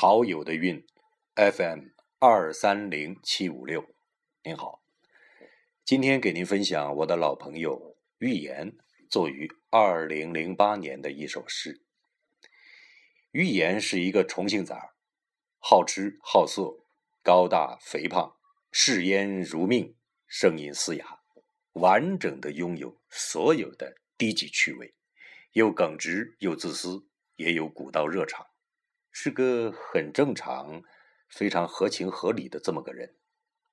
好友的韵，FM 二三零七五六，您好，今天给您分享我的老朋友寓言作于二零零八年的一首诗。寓言是一个重庆崽儿，好吃好色，高大肥胖，嗜烟如命，声音嘶哑，完整的拥有所有的低级趣味，又耿直又自私，也有古道热肠。是个很正常、非常合情合理的这么个人。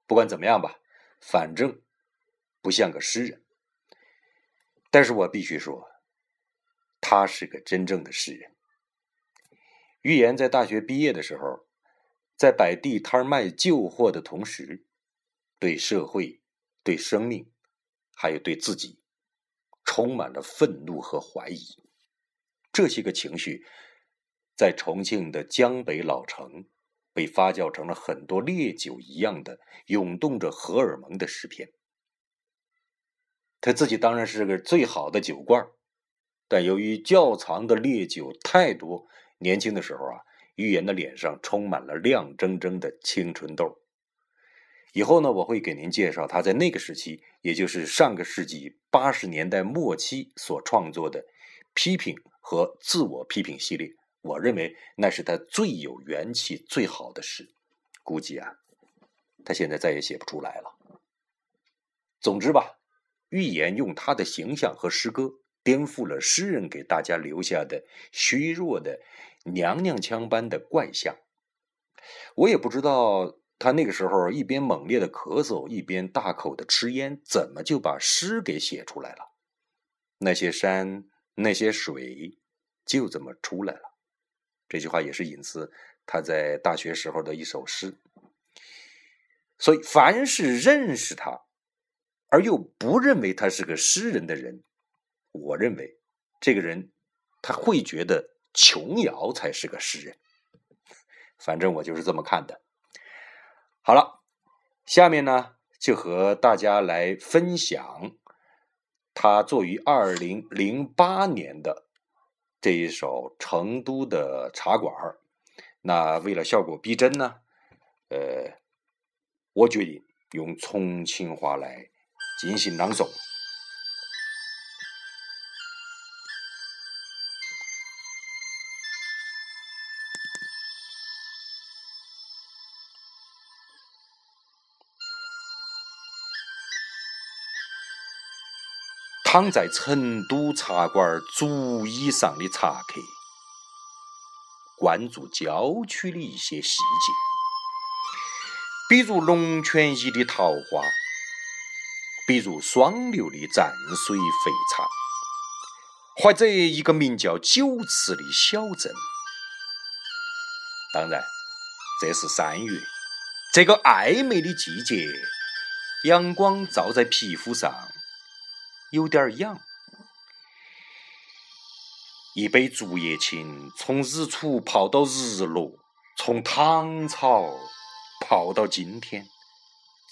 不管怎么样吧，反正不像个诗人。但是我必须说，他是个真正的诗人。预言在大学毕业的时候，在摆地摊卖旧货的同时，对社会、对生命，还有对自己，充满了愤怒和怀疑。这些个情绪。在重庆的江北老城，被发酵成了很多烈酒一样的涌动着荷尔蒙的诗篇。他自己当然是个最好的酒罐，但由于窖藏的烈酒太多，年轻的时候啊，预言的脸上充满了亮铮铮的青春痘。以后呢，我会给您介绍他在那个时期，也就是上个世纪八十年代末期所创作的批评和自我批评系列。我认为那是他最有元气、最好的诗。估计啊，他现在再也写不出来了。总之吧，预言用他的形象和诗歌颠覆了诗人给大家留下的虚弱的娘娘腔般的怪象。我也不知道他那个时候一边猛烈的咳嗽，一边大口的吃烟，怎么就把诗给写出来了？那些山，那些水，就这么出来了。这句话也是引自他在大学时候的一首诗，所以凡是认识他而又不认为他是个诗人的人，我认为这个人他会觉得琼瑶才是个诗人。反正我就是这么看的。好了，下面呢就和大家来分享他作于二零零八年的。这一首成都的茶馆那为了效果逼真呢，呃，我决定用重庆话来进行朗诵。躺在成都茶馆竹椅上的茶客，关注郊区的一些细节，比如龙泉驿的桃花，比如双流的蘸水肥肠，或者一个名叫九池的小镇。当然，这是三月，这个暧昧的季节，阳光照在皮肤上。有点痒，一杯竹叶青，从日出泡到日落，从唐朝泡到今天，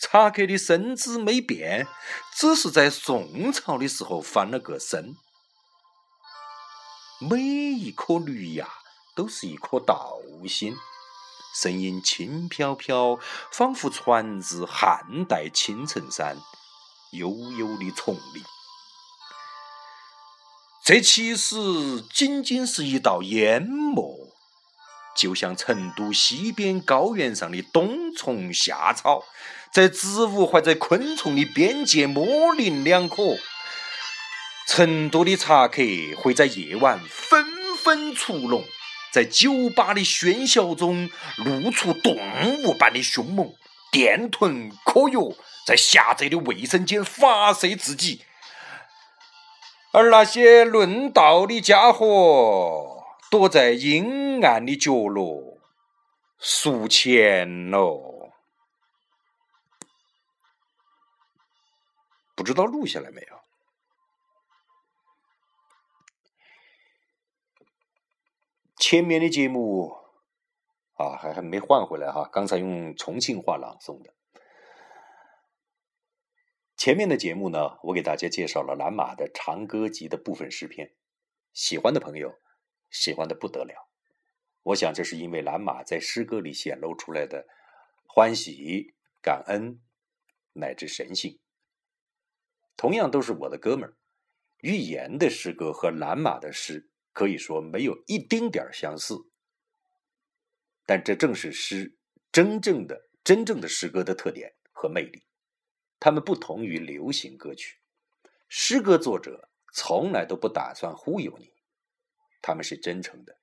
茶客的身姿没变，只是在宋朝的时候翻了个身。每一颗绿芽都是一颗道心，声音轻飘飘，仿佛传自汉代青城山悠悠的丛林。这其实仅仅是一道烟幕，就像成都西边高原上的冬虫夏草，在植物或者昆虫的边界模棱两可。成都的茶客会在夜晚纷纷出笼，在酒吧的喧嚣中露出动物般的凶猛，电臀可药在狭窄的卫生间发射自己。而那些论道的家伙躲在阴暗的角落数钱喽，不知道录下来没有？前面的节目啊，还还没换回来哈，刚才用重庆话朗诵的。前面的节目呢，我给大家介绍了蓝马的《长歌集》的部分诗篇，喜欢的朋友喜欢的不得了。我想这是因为蓝马在诗歌里显露出来的欢喜、感恩乃至神性。同样都是我的哥们儿，寓言的诗歌和蓝马的诗可以说没有一丁点儿相似，但这正是诗真正的真正的诗歌的特点和魅力。他们不同于流行歌曲，诗歌作者从来都不打算忽悠你，他们是真诚的，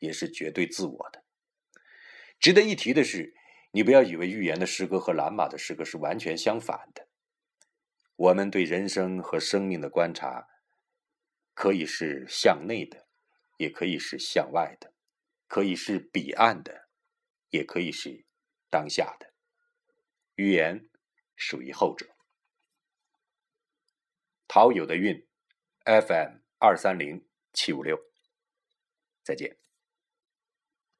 也是绝对自我的。值得一提的是，你不要以为预言的诗歌和蓝马的诗歌是完全相反的。我们对人生和生命的观察，可以是向内的，也可以是向外的，可以是彼岸的，也可以是当下的。预言。属于后者。陶友的运，FM 二三零七五六，再见。